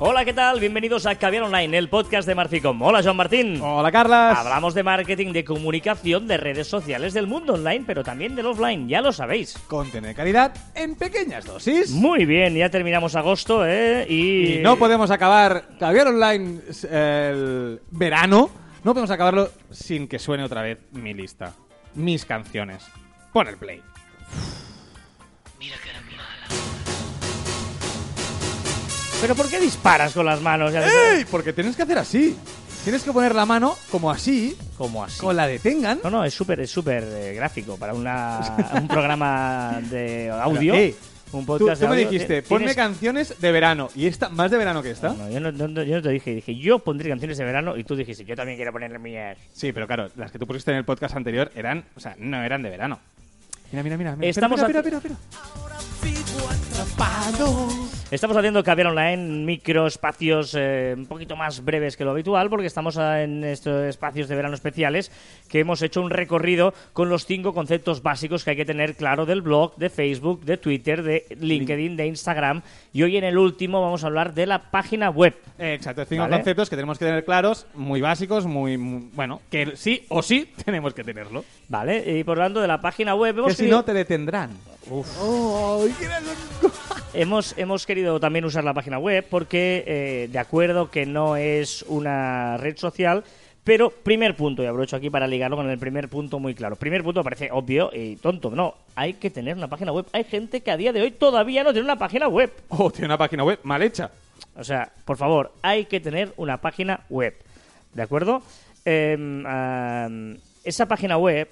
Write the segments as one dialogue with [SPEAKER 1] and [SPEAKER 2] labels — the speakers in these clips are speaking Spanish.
[SPEAKER 1] Hola, ¿qué tal? Bienvenidos a Caviar Online, el podcast de Marficom. Hola, Joan Martín.
[SPEAKER 2] Hola, Carlas.
[SPEAKER 1] Hablamos de marketing, de comunicación, de redes sociales, del mundo online, pero también del offline, ya lo sabéis.
[SPEAKER 2] Contenido de calidad en pequeñas dosis.
[SPEAKER 1] Muy bien, ya terminamos agosto, ¿eh? Y,
[SPEAKER 2] Y no podemos acabar Caviar Online el verano. No podemos acabarlo sin que suene otra vez mi lista. Mis canciones. Pon el play.
[SPEAKER 1] ¿Pero por qué disparas con las manos?
[SPEAKER 2] ¡Ey! Porque tienes que hacer así. Tienes que poner la mano como así,
[SPEAKER 1] ¿Cómo así?
[SPEAKER 2] con la detengan.
[SPEAKER 1] No, no, es súper es súper eh, gráfico para una, un programa de audio.
[SPEAKER 2] Pero,
[SPEAKER 1] un
[SPEAKER 2] Tú,
[SPEAKER 1] podcast
[SPEAKER 2] tú
[SPEAKER 1] de
[SPEAKER 2] me
[SPEAKER 1] audio.
[SPEAKER 2] dijiste,
[SPEAKER 1] Tienes-
[SPEAKER 2] ponme canciones de verano. ¿Y esta más de verano que esta?
[SPEAKER 1] No, no, yo, no, no- yo no te dije, dije, yo pondré canciones de verano y tú dijiste, yo también quiero ponerle mías.
[SPEAKER 2] Sí, pero claro, las que tú pusiste en el podcast anterior eran, o sea, no eran de verano. Mira, mira, mira. mira.
[SPEAKER 1] Estamos
[SPEAKER 2] Mira,
[SPEAKER 1] haci-
[SPEAKER 2] mira, mira, mira.
[SPEAKER 1] Estamos haciendo Caviar Online micro espacios eh, un poquito más breves que lo habitual porque estamos en estos espacios de verano especiales que hemos hecho un recorrido con los cinco conceptos básicos que hay que tener claro del blog, de Facebook, de Twitter, de LinkedIn, de Instagram y hoy en el último vamos a hablar de la página web.
[SPEAKER 2] Exacto, cinco
[SPEAKER 1] Vale.
[SPEAKER 2] conceptos que tenemos que tener claros, muy básicos, muy, muy- bueno, que sí o sí tenemos que tenerlo.
[SPEAKER 1] ¿Vale? Y por lo tanto de la página web hemos
[SPEAKER 2] Que si
[SPEAKER 1] querido-
[SPEAKER 2] no te detendrán. Qué era-
[SPEAKER 1] Hemos, hemos querido también usar la página web porque, eh, de acuerdo que no es una red social, pero primer punto, y aprovecho aquí para ligarlo con el primer punto muy claro. Primer punto parece obvio y tonto, no, hay que tener una página web. Hay gente que a día de hoy todavía no tiene una página web.
[SPEAKER 2] Oh, tiene una página web mal hecha.
[SPEAKER 1] O sea, por favor, hay que tener una página web. ¿De acuerdo? Em, esa página web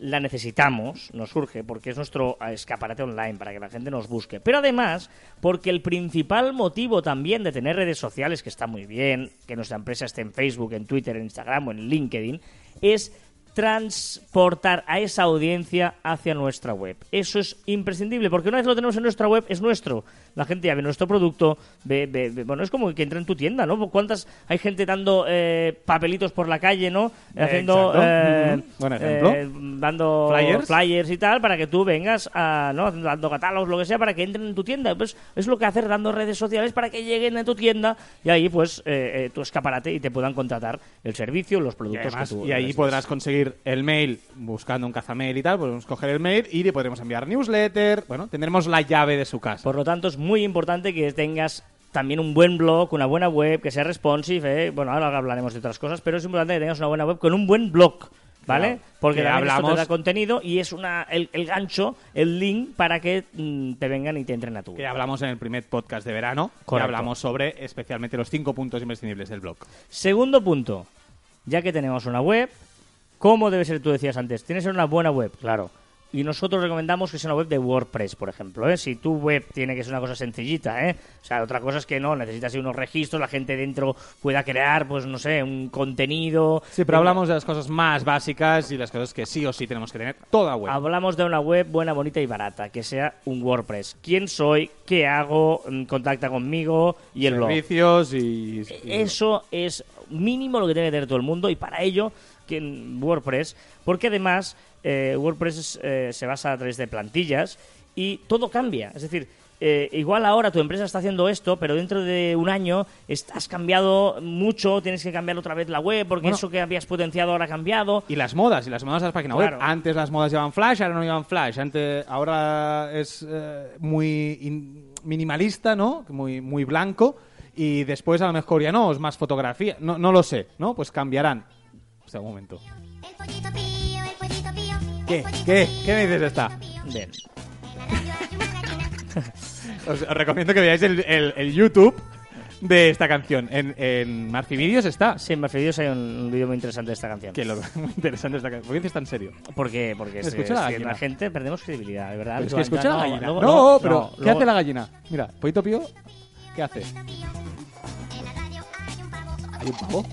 [SPEAKER 1] la necesitamos, nos surge, porque es nuestro eh, escaparate online para que la gente nos busque. Pero además, porque el principal motivo también de tener redes sociales, que está muy bien, que nuestra empresa esté en Facebook, en Twitter, en Instagram o en LinkedIn, es transportar a esa audiencia hacia nuestra web. Eso es imprescindible, porque una vez lo tenemos en nuestra web, es nuestro. La gente ya ve nuestro producto, ve, ve- ve- bueno, es como que entra en tu tienda, ¿no? ¿Cuántas hay gente dando eh, papelitos por la calle, ¿no? Haciendo,
[SPEAKER 2] Exacto.
[SPEAKER 1] eh,
[SPEAKER 2] Ujú. Buen ejemplo.
[SPEAKER 1] eh, dando
[SPEAKER 2] Flyers.
[SPEAKER 1] y tal para que tú vengas a, ¿no? Dando catálogos, lo que sea, para que entren en tu tienda. Pues es lo que hacer dando redes sociales para que lleguen a tu tienda y ahí, pues, eh, eh, tu escaparate y te puedan contratar el servicio, los
[SPEAKER 2] Y,
[SPEAKER 1] productos
[SPEAKER 2] además-
[SPEAKER 1] que tú
[SPEAKER 2] y ahí podrás conseguir el mail buscando un cazamail y tal. Podemos coger el mail y le podremos enviar newsletter. Bueno, tendremos la llave de su casa.
[SPEAKER 1] Por lo tanto, es muy importante que tengas también un buen blog, una buena web, que sea responsive. ¿eh? Bueno, ahora hablaremos de otras cosas, pero es importante que tengas una buena web con un buen blog. ¿Vale?
[SPEAKER 2] Claro,
[SPEAKER 1] Porque
[SPEAKER 2] que
[SPEAKER 1] también esto
[SPEAKER 2] hablamos-
[SPEAKER 1] te da contenido y es una el, el gancho, el link para que mm, te vengan y te entren a tu
[SPEAKER 2] Que hablamos en el primer podcast de verano. Que
[SPEAKER 1] Correcto.
[SPEAKER 2] hablamos sobre especialmente los cinco puntos imprescindibles del blog.
[SPEAKER 1] Segundo punto, ya que tenemos una web, ¿cómo debe ser? Tú decías antes, tienes que ser una buena web, claro. Y nosotros recomendamos que sea una web de WordPress, por ejemplo. ¿eh? Si tu web tiene que ser una cosa sencillita, ¿eh? O sea, otra cosa es que no, necesitas unos registros, la gente dentro pueda crear, pues no sé, un contenido.
[SPEAKER 2] Sí, pero hablamos de las cosas más básicas y las cosas que sí o sí tenemos que tener toda web.
[SPEAKER 1] Hablamos de una web buena, bonita y barata, que sea un WordPress. ¿Quién soy? ¿Qué hago? Mm, Contacta conmigo y el blog.
[SPEAKER 2] Servicios y... y-
[SPEAKER 1] Eso es mínimo lo que tiene que tener todo el mundo y para ello que en WordPress, porque además eh, WordPress es, eh, se basa a través de plantillas y todo cambia. Es decir, eh, igual ahora tu empresa está haciendo esto, pero dentro de un año has cambiado mucho, tienes que cambiar otra vez la web porque
[SPEAKER 2] Bueno.
[SPEAKER 1] eso que habías potenciado ahora ha cambiado.
[SPEAKER 2] Y las modas, y las modas de las páginas
[SPEAKER 1] Claro.
[SPEAKER 2] web. Antes las modas llevaban Flash, ahora no llevan Flash. Antes, ahora es eh, muy in- minimalista, ¿no? Muy, muy blanco. Y después a lo mejor ya no, es más fotografía. No, no lo sé, ¿no? Pues cambiarán. Hasta un momento. ¿Qué? ¿Qué? ¿Qué me dices de esta?
[SPEAKER 1] Bien.
[SPEAKER 2] Os, os recomiendo que veáis el, el- el YouTube de esta canción. En, en Marci Videos está.
[SPEAKER 1] Sí, en Mercedes hay un, un vídeo muy interesante de esta canción.
[SPEAKER 2] Que lo muy interesante esta canción. ¿Por qué dices tan serio?
[SPEAKER 1] Porque, porque
[SPEAKER 2] Escucha la
[SPEAKER 1] si
[SPEAKER 2] gallina.
[SPEAKER 1] la gente perdemos credibilidad, de verdad.
[SPEAKER 2] Pero es que
[SPEAKER 1] Luego-
[SPEAKER 2] escucha la
[SPEAKER 1] no,
[SPEAKER 2] gallina.
[SPEAKER 1] luego-
[SPEAKER 2] no, pero ¿qué
[SPEAKER 1] luego-
[SPEAKER 2] hace la gallina? Mira, Pollito Pío, ¿qué hace?
[SPEAKER 3] Hay un pavo.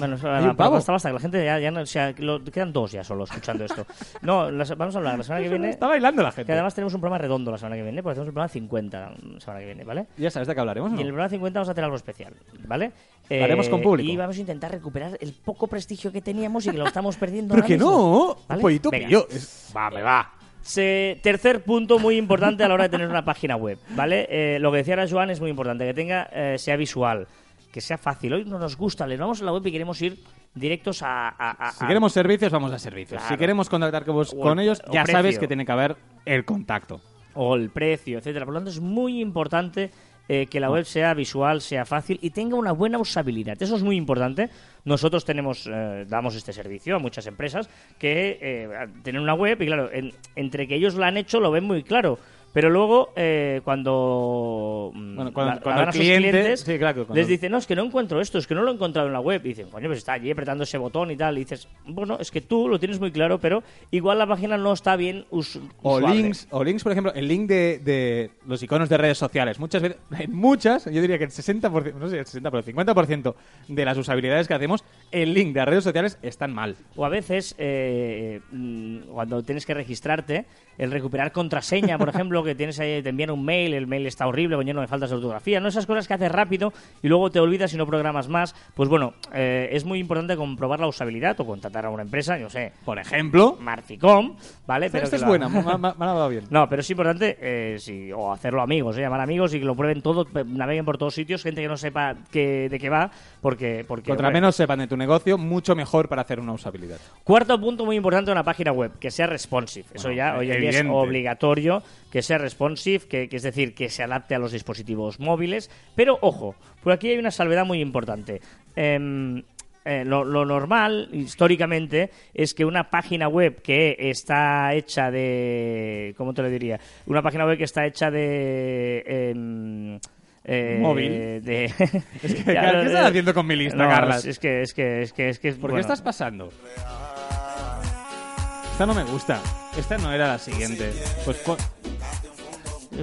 [SPEAKER 3] La
[SPEAKER 1] Bueno,
[SPEAKER 2] ¿Hay un
[SPEAKER 1] basta, que la gente ya, ya no, o sea, lo- quedan dos ya solo escuchando esto. No, la se- vamos a hablar la semana que viene.
[SPEAKER 2] Está bailando la gente.
[SPEAKER 1] Que además tenemos un programa redondo la semana que viene, porque hacemos un programa 50 la semana que viene, ¿vale?
[SPEAKER 2] Ya sabes de qué hablaremos, ¿no?
[SPEAKER 1] Y en el programa 50 vamos a hacer algo especial, ¿vale? Eh,
[SPEAKER 2] haremos con público.
[SPEAKER 1] Y vamos a intentar recuperar el poco prestigio que teníamos y que lo estamos perdiendo
[SPEAKER 2] Pero
[SPEAKER 1] ahora
[SPEAKER 2] que
[SPEAKER 1] mismo.
[SPEAKER 2] no,
[SPEAKER 1] ¿Vale?
[SPEAKER 2] Pollito. Es- Va, me va.
[SPEAKER 1] Se- tercer punto muy importante a la hora de tener una página web, ¿vale? Eh, lo que decía ahora Joan es muy importante, que tenga, eh, sea visual, que sea fácil. Hoy no nos gusta, le vamos a la web y queremos ir directos a... a- a-
[SPEAKER 2] Si queremos servicios, vamos a servicios.
[SPEAKER 1] Claro.
[SPEAKER 2] Si queremos contactar con, vos- con
[SPEAKER 1] el-
[SPEAKER 2] ellos, ya
[SPEAKER 1] precio.
[SPEAKER 2] sabes que tiene que haber el contacto.
[SPEAKER 1] o el precio, etcétera. Por lo tanto, es muy importante eh, que la web sea visual, sea fácil y tenga una buena usabilidad. Eso es muy importante. Nosotros tenemos, eh, damos este servicio a muchas empresas que eh, tienen una web y claro, en- entre que ellos la han hecho lo ven muy claro. Pero luego, eh, cuando, mm,
[SPEAKER 2] Bueno, cuando-
[SPEAKER 1] la-
[SPEAKER 2] cuando el cliente-
[SPEAKER 1] clientes,
[SPEAKER 2] sí, claro, cuando-
[SPEAKER 1] les dicen, no, es que no encuentro esto, es que no lo he encontrado en la web. Y dicen, coño, pues está allí apretando ese botón y tal. Y dices, bueno, es que tú lo tienes muy claro, pero igual la página no está bien us
[SPEAKER 2] O links, o links, por ejemplo, el link de, de los iconos de redes sociales. Muchas veces, en muchas, yo diría que el 60%, no sé, el 60%, el 50% de las usabilidades que hacemos, el link de redes sociales están mal.
[SPEAKER 1] O a veces, eh, mm, cuando tienes que registrarte, el recuperar contraseña, por ejemplo, que tienes ahí, te envían un mail, el mail está horrible, con lleno de faltas de ortografía, ¿no? Esas cosas que haces rápido y luego te olvidas y no programas más. Pues bueno, eh, es muy importante comprobar la usabilidad o contratar a una empresa, yo sé,
[SPEAKER 2] Por ejemplo,
[SPEAKER 1] Marficom, ¿vale?
[SPEAKER 2] esta
[SPEAKER 1] que
[SPEAKER 2] es
[SPEAKER 1] la-
[SPEAKER 2] buena, me, ha- me dado bien.
[SPEAKER 1] No, pero es importante, eh, sí, o hacerlo amigos, eh, llamar amigos y que lo prueben todo, naveguen por todos sitios, gente que no sepa qué- de qué va, porque... porque
[SPEAKER 2] Contra menos sepan de tu negocio, mucho mejor para hacer una usabilidad.
[SPEAKER 1] Cuarto punto muy importante de una página web, que sea responsive. Eso ya hoy en día es obligatorio, que sea responsive, que, que es decir, que se adapte a los dispositivos móviles. Pero ojo, por aquí hay una salvedad muy importante. Em, eh, lo, lo normal, históricamente, es que una página web que está hecha de... ¿Cómo te lo diría? Una página web que está hecha de... em, eh,
[SPEAKER 2] Móvil.
[SPEAKER 1] de-
[SPEAKER 2] Es que,
[SPEAKER 1] Ya,
[SPEAKER 2] ¿qué estás haciendo con mi lista,
[SPEAKER 1] no,
[SPEAKER 2] Carlas?
[SPEAKER 1] Es que, es que, es que, es que...
[SPEAKER 2] ¿Por
[SPEAKER 1] bueno.
[SPEAKER 2] qué estás pasando? Esta no me gusta. Esta no era la siguiente. Pues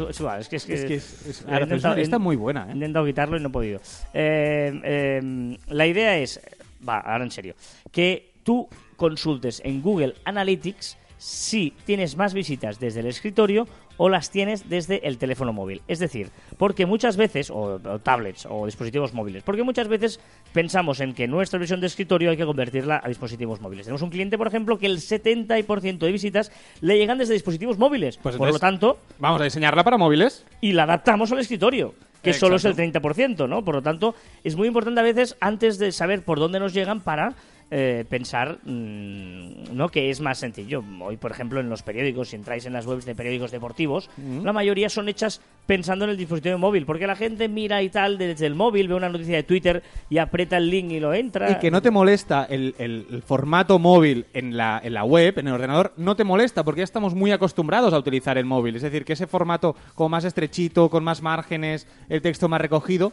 [SPEAKER 1] Es igual, es que es que,
[SPEAKER 2] Es que es- es-
[SPEAKER 1] he
[SPEAKER 2] ahora, pero
[SPEAKER 1] intentado-
[SPEAKER 2] esta- esta es muy buena, ¿eh?
[SPEAKER 1] He intentado quitarlo y no he podido. Eh, eh, la idea es, va, ahora en serio, que tú consultes en Google Analytics si tienes más visitas desde el escritorio o las tienes desde el teléfono móvil. Es decir, porque muchas veces, o, o tablets o dispositivos móviles, porque muchas veces pensamos en que nuestra versión de escritorio hay que convertirla a dispositivos móviles. Tenemos un cliente, por ejemplo, que el 70% de visitas le llegan desde dispositivos móviles.
[SPEAKER 2] Pues
[SPEAKER 1] por lo tanto,
[SPEAKER 2] Vamos a diseñarla para móviles.
[SPEAKER 1] y la adaptamos al escritorio, que solo es el
[SPEAKER 2] Exacto.
[SPEAKER 1] 30%, ¿no? Por lo tanto, es muy importante a veces, antes de saber por dónde nos llegan, para eh, pensar mm, ¿no? que es más sencillo. Hoy, por ejemplo, en los periódicos, si entráis en las webs de periódicos deportivos, la mayoría son hechas pensando en el dispositivo móvil, porque la gente mira y tal desde el móvil, ve una noticia de Twitter y aprieta el link y lo entra.
[SPEAKER 2] Y que no te molesta el, el- el formato móvil en la, en la web, en el ordenador, no te molesta porque ya estamos muy acostumbrados a utilizar el móvil. Es decir, que ese formato como más estrechito, con más márgenes, el texto más recogido,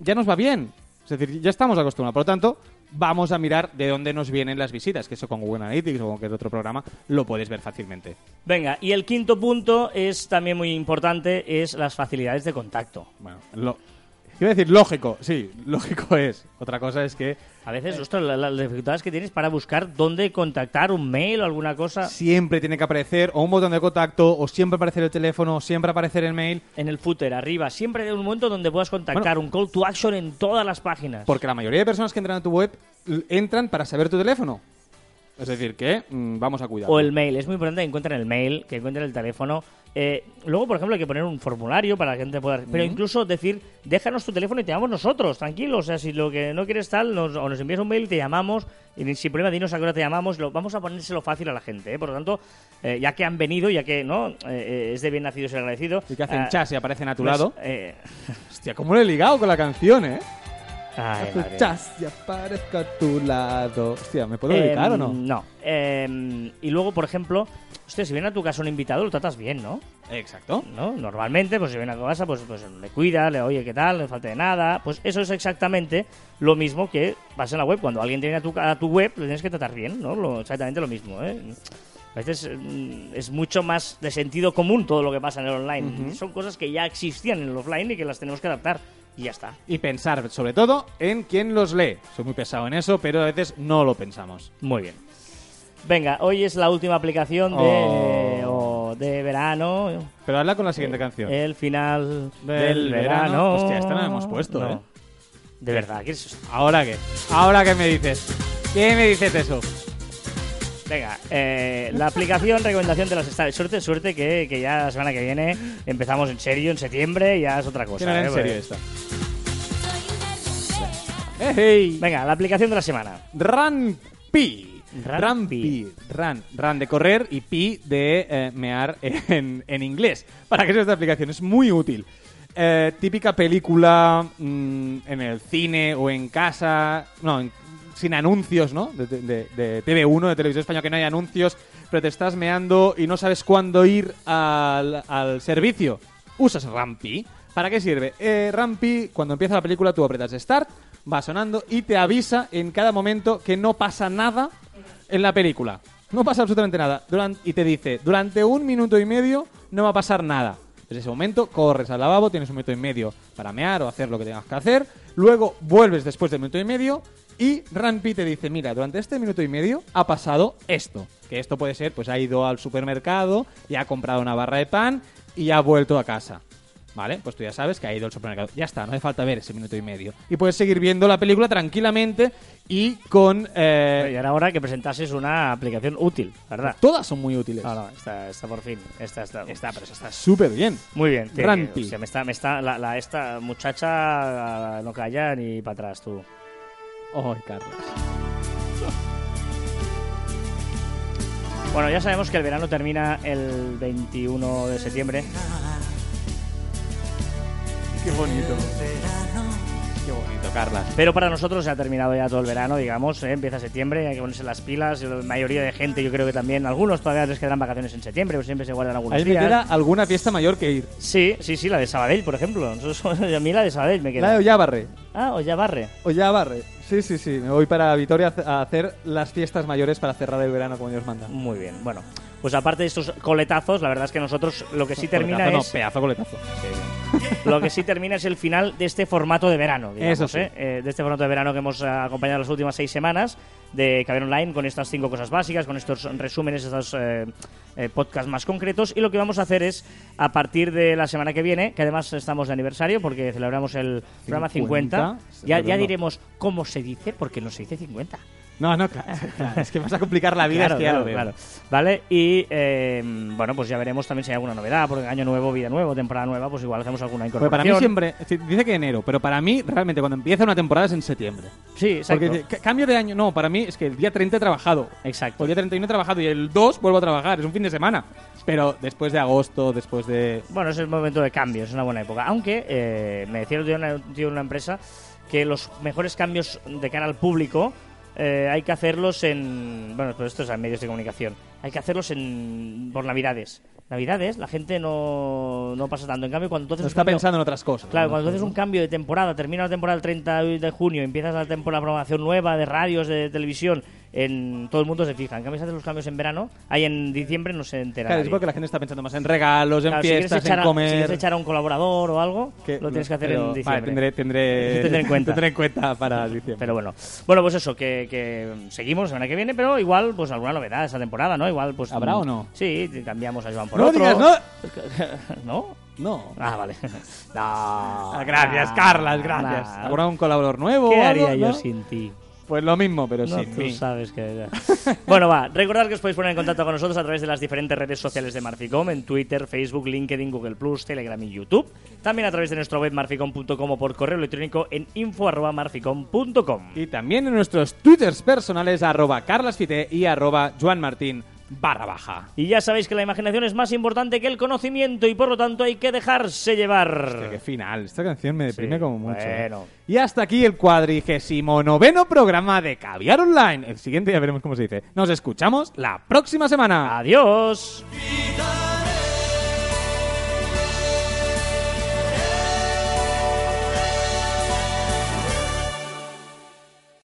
[SPEAKER 2] ya nos va bien. Es decir, ya estamos acostumbrados. Por lo tanto, vamos a mirar de dónde nos vienen las visitas, que eso con Google Analytics o con cualquier otro programa lo puedes ver fácilmente.
[SPEAKER 1] Venga, y el quinto punto es también muy importante, es las facilidades de contacto.
[SPEAKER 2] Bueno, lo... Iba a decir lógico, sí, lógico es. Otra cosa es que
[SPEAKER 1] A veces, ostras, la- las dificultades que tienes para buscar dónde contactar, un mail o alguna cosa.
[SPEAKER 2] siempre tiene que aparecer o un botón de contacto, o siempre aparecer el teléfono, o siempre aparecer el mail.
[SPEAKER 1] En el footer, arriba. Siempre hay un momento donde puedas contactar, un call to action en todas las páginas.
[SPEAKER 2] Porque la mayoría de personas que entran a tu web l- entran para saber tu teléfono. Es decir, que mm, vamos a cuidar.
[SPEAKER 1] O el mail. Es muy importante que encuentren el mail, que encuentren el teléfono. Eh, luego, por ejemplo, hay que poner un formulario para que la gente pueda... Pero incluso decir, déjanos tu teléfono y te llamamos nosotros, tranquilo. O sea, si lo que no quieres tal, nos, o nos envías un mail y te llamamos. Y sin problema, dinos a qué hora te llamamos. Lo, vamos a ponérselo fácil a la gente. ¿eh? Por lo tanto, eh, ya que han venido, ya que no Eh, es de bien nacido ser agradecido.
[SPEAKER 2] Y que hacen
[SPEAKER 1] ah,
[SPEAKER 2] chas y aparecen a tu
[SPEAKER 1] pues,
[SPEAKER 2] lado. Hostia, cómo lo he ligado con la canción, ¿eh?
[SPEAKER 1] Ay, madre.
[SPEAKER 2] chas y aparezco a tu lado. Hostia, ¿me puedo
[SPEAKER 1] Em,
[SPEAKER 2] dedicar o no?
[SPEAKER 1] No. Em, y luego, por ejemplo, hostia, si viene a tu casa un invitado, lo tratas bien, ¿no?
[SPEAKER 2] Exacto.
[SPEAKER 1] ¿no? Normalmente, pues si viene a tu casa, pues, pues le cuida, le oye qué tal, no le falta de nada. Pues eso es exactamente lo mismo que pasa en la web. Cuando alguien viene a tu, a tu web, lo tienes que tratar bien, ¿no? Lo- exactamente lo mismo, ¿eh? A veces mm, es mucho más de sentido común todo lo que pasa en el online. Son cosas que ya existían en el offline y que las tenemos que adaptar. Y ya está.
[SPEAKER 2] Y pensar, sobre todo, en quién los lee. Soy muy pesado en eso, pero a veces no lo pensamos.
[SPEAKER 1] Muy bien. Venga, hoy es la última aplicación de, o de verano.
[SPEAKER 2] Pero habla con la siguiente canción.
[SPEAKER 1] El final
[SPEAKER 2] Del
[SPEAKER 1] del,
[SPEAKER 2] verano.
[SPEAKER 1] verano.
[SPEAKER 2] Hostia, esta no la hemos puesto,
[SPEAKER 1] No.
[SPEAKER 2] ¿eh?
[SPEAKER 1] De verdad, ¿quieres?
[SPEAKER 2] ¿Ahora qué? ¿Ahora qué me dices? ¿Qué me dices eso?
[SPEAKER 1] Venga, eh, la aplicación recomendación de las estaciones. Suerte, suerte que, que ya la semana que viene empezamos en serio, en septiembre, ya es otra cosa. ¿eh?
[SPEAKER 2] en serio
[SPEAKER 1] Porque-
[SPEAKER 2] esta. ¡Hey!
[SPEAKER 1] Venga, la aplicación de la semana.
[SPEAKER 2] Run Pi.
[SPEAKER 1] Run
[SPEAKER 2] Run
[SPEAKER 1] Pi.
[SPEAKER 2] Pi. Run. Run de correr y Pi de eh, mear en, en inglés. ¿Para qué es esta aplicación? Es muy útil. Eh, típica película mm, en el cine o en casa. No, en- sin anuncios, ¿no? De, de- de TV1, de Televisión Española, que no hay anuncios, pero te estás meando y no sabes cuándo ir al, al servicio. Usas Rampi. ¿Para qué sirve? Eh, Rampi, cuando empieza la película, tú apretas Start, va sonando y te avisa en cada momento que no pasa nada en la película. No pasa absolutamente nada. Duran- y te dice, durante un minuto y medio no va a pasar nada. Desde ese momento corres al lavabo, tienes un minuto y medio para mear o hacer lo que tengas que hacer. Luego vuelves después del minuto y medio y Rampi te dice, mira, durante este minuto y medio ha pasado esto. Que esto puede ser, pues ha ido al supermercado y ha comprado una barra de pan y ha vuelto a casa. ¿Vale? Pues tú ya sabes que ha ido al supermercado. Ya está, no hace falta ver ese minuto y medio. Y puedes seguir viendo la película tranquilamente y con... eh,
[SPEAKER 1] Y ahora hora que presentases una aplicación útil, ¿verdad?
[SPEAKER 2] Todas son muy útiles.
[SPEAKER 1] No, no, esta, esta por fin. Esta está.
[SPEAKER 2] Está, pero está súper bien.
[SPEAKER 1] Muy bien. que- o sea, me está, me está, la, la- esta muchacha no calla ni para atrás, tú.
[SPEAKER 2] Ay, Carlos.
[SPEAKER 1] Bueno, ya sabemos que el verano termina el 21 de septiembre.
[SPEAKER 2] Qué bonito. Qué bonito.
[SPEAKER 1] Pero para nosotros se ha terminado ya todo el verano, digamos. ¿eh? Empieza septiembre, hay que ponerse las pilas. La mayoría de gente, yo creo que también. Algunos todavía les quedan vacaciones en septiembre, pero siempre se guardan algunos
[SPEAKER 2] me
[SPEAKER 1] días.
[SPEAKER 2] queda alguna fiesta mayor que ir.
[SPEAKER 1] Sí, sí, sí, la de Sabadell, por ejemplo. Nosotros- a mí la de Sabadell me
[SPEAKER 2] La
[SPEAKER 1] queda.
[SPEAKER 2] de Ollabarre.
[SPEAKER 1] Ah, Ollabarre.
[SPEAKER 2] Ollabarre. Sí, sí, sí. Me voy para Vitoria a hacer las fiestas mayores para cerrar el verano como Dios manda.
[SPEAKER 1] Muy bien, bueno. Pues aparte de estos coletazos, la verdad es que nosotros lo que sí termina
[SPEAKER 2] Coletazo,
[SPEAKER 1] es...
[SPEAKER 2] No, pedazo coletazo.
[SPEAKER 1] Lo que sí termina es el final de este formato de verano, digamos,
[SPEAKER 2] Eso sí.
[SPEAKER 1] ¿eh? Eh, de este formato de verano que hemos eh, acompañado las últimas seis semanas de Caber Online con estas cinco cosas básicas, con estos resúmenes, estos eh, eh, podcasts más concretos. Y lo que vamos a hacer es, a partir de la semana que viene, que además estamos de aniversario porque celebramos el programa 50,
[SPEAKER 2] 50,
[SPEAKER 1] ya, ya diremos cómo se dice, porque no se dice 50.
[SPEAKER 2] No, no, claro. claro, Es que vas a complicar la vida,
[SPEAKER 1] Claro,
[SPEAKER 2] es que ya
[SPEAKER 1] claro,
[SPEAKER 2] lo veo.
[SPEAKER 1] claro. Vale, y eh, bueno, pues ya veremos también si hay alguna novedad, porque año nuevo, vida nueva, temporada nueva, pues igual hacemos alguna incorporación.
[SPEAKER 2] para mí siempre, dice que enero, pero para mí realmente cuando empieza una temporada es en septiembre.
[SPEAKER 1] Sí, exacto.
[SPEAKER 2] Porque dice, "Ca- cambio de año, no, para mí es que el día 30 he trabajado.
[SPEAKER 1] Exacto.
[SPEAKER 2] O el día 31 he trabajado y el 2 vuelvo a trabajar, es un fin de semana. Pero después de agosto, después de...
[SPEAKER 1] Bueno, es el momento de cambio, es una buena época. Aunque eh, me decía día una- en una empresa que los mejores cambios de cara al público eh, hay que hacerlos en. Bueno, pues esto es en medios de comunicación. Hay que hacerlos en por Navidades. Navidades, la gente no, no pasa tanto. En cambio, cuando tú haces
[SPEAKER 2] No
[SPEAKER 1] un
[SPEAKER 2] está
[SPEAKER 1] cambio-
[SPEAKER 2] pensando en otras cosas.
[SPEAKER 1] Claro,
[SPEAKER 2] ¿no?
[SPEAKER 1] cuando haces un cambio de temporada, termina la temporada el 30 de junio, empiezas la temporada de programación nueva de radios, de televisión, en todo el mundo se fija. En cambio, si haces los cambios en verano, ahí en diciembre no se entera.
[SPEAKER 2] Claro, es porque la gente está pensando más en regalos, en
[SPEAKER 1] Claro, si
[SPEAKER 2] fiestas,
[SPEAKER 1] echar
[SPEAKER 2] en
[SPEAKER 1] a-
[SPEAKER 2] comer.
[SPEAKER 1] Si quieres echar a un colaborador o algo, lo tienes que hacer
[SPEAKER 2] pero-
[SPEAKER 1] en diciembre.
[SPEAKER 2] Vale, tendré, tendré,
[SPEAKER 1] Tendré en cuenta.
[SPEAKER 2] tendré en cuenta para diciembre.
[SPEAKER 1] Pero bueno, bueno pues eso, que, que seguimos la semana que viene, pero igual pues alguna novedad esa temporada, ¿no? Igual pues
[SPEAKER 2] ¿Habrá o no?
[SPEAKER 1] Sí, cambiamos a Joan por
[SPEAKER 2] no
[SPEAKER 1] otro.
[SPEAKER 2] digas, no.
[SPEAKER 1] ¿No?
[SPEAKER 2] No.
[SPEAKER 1] Ah, vale. no.
[SPEAKER 2] Gracias, Carlas, gracias. ¿Habrá un colaborador nuevo?
[SPEAKER 1] ¿Qué
[SPEAKER 2] algo,
[SPEAKER 1] haría yo
[SPEAKER 2] no?
[SPEAKER 1] sin ti?
[SPEAKER 2] Pues lo mismo, pero
[SPEAKER 1] No,
[SPEAKER 2] sin
[SPEAKER 1] tú
[SPEAKER 2] mí.
[SPEAKER 1] sabes que... bueno, va, recordad que os podéis poner en contacto con nosotros a través de las diferentes redes sociales de Marficom, en Twitter, Facebook, LinkedIn, Google+, Telegram y YouTube. También a través de nuestra web marficom.com o por correo electrónico en info.marficom.com.
[SPEAKER 2] Y también en nuestros twitters personales, arroba carlasfite y arroba joanmartin barra baja.
[SPEAKER 1] Y ya sabéis que la imaginación es más importante que el conocimiento y por lo tanto hay que dejarse llevar.
[SPEAKER 2] Hostia, qué final. Esta canción me deprime
[SPEAKER 1] Sí,
[SPEAKER 2] como mucho. ¿eh?
[SPEAKER 1] bueno.
[SPEAKER 2] Y hasta aquí el cuadrigésimo noveno programa de Caviar Online. El siguiente ya veremos cómo se dice. Nos escuchamos la próxima semana.
[SPEAKER 1] Adiós.